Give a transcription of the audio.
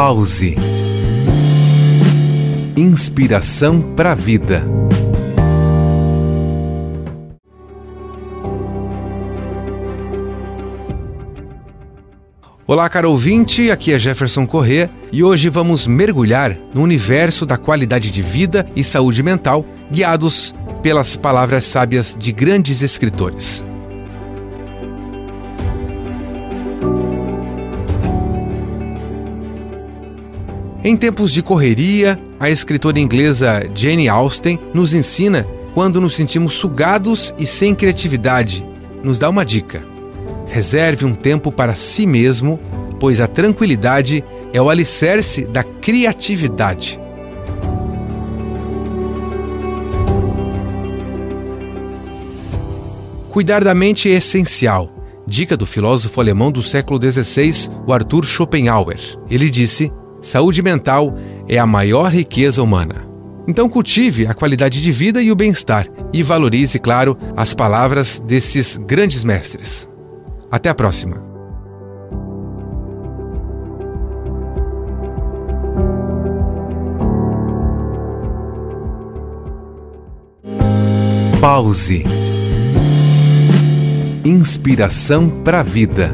Pause. Inspiração para a vida. Olá, caro ouvinte, aqui é Jefferson Corrêa e hoje vamos mergulhar no universo da qualidade de vida e saúde mental, guiados pelas palavras sábias de grandes escritores. Em tempos de correria, a escritora inglesa Jane Austen nos ensina quando nos sentimos sugados e sem criatividade. Nos dá uma dica: reserve um tempo para si mesmo, pois a tranquilidade é o alicerce da criatividade. Cuidar da mente é essencial. Dica do filósofo alemão do século XVI, o Arthur Schopenhauer. Ele disse: Saúde mental é a maior riqueza humana. Então cultive a qualidade de vida e o bem-estar e valorize, claro, as palavras desses grandes mestres. Até a próxima. Pause. Inspiração para a vida.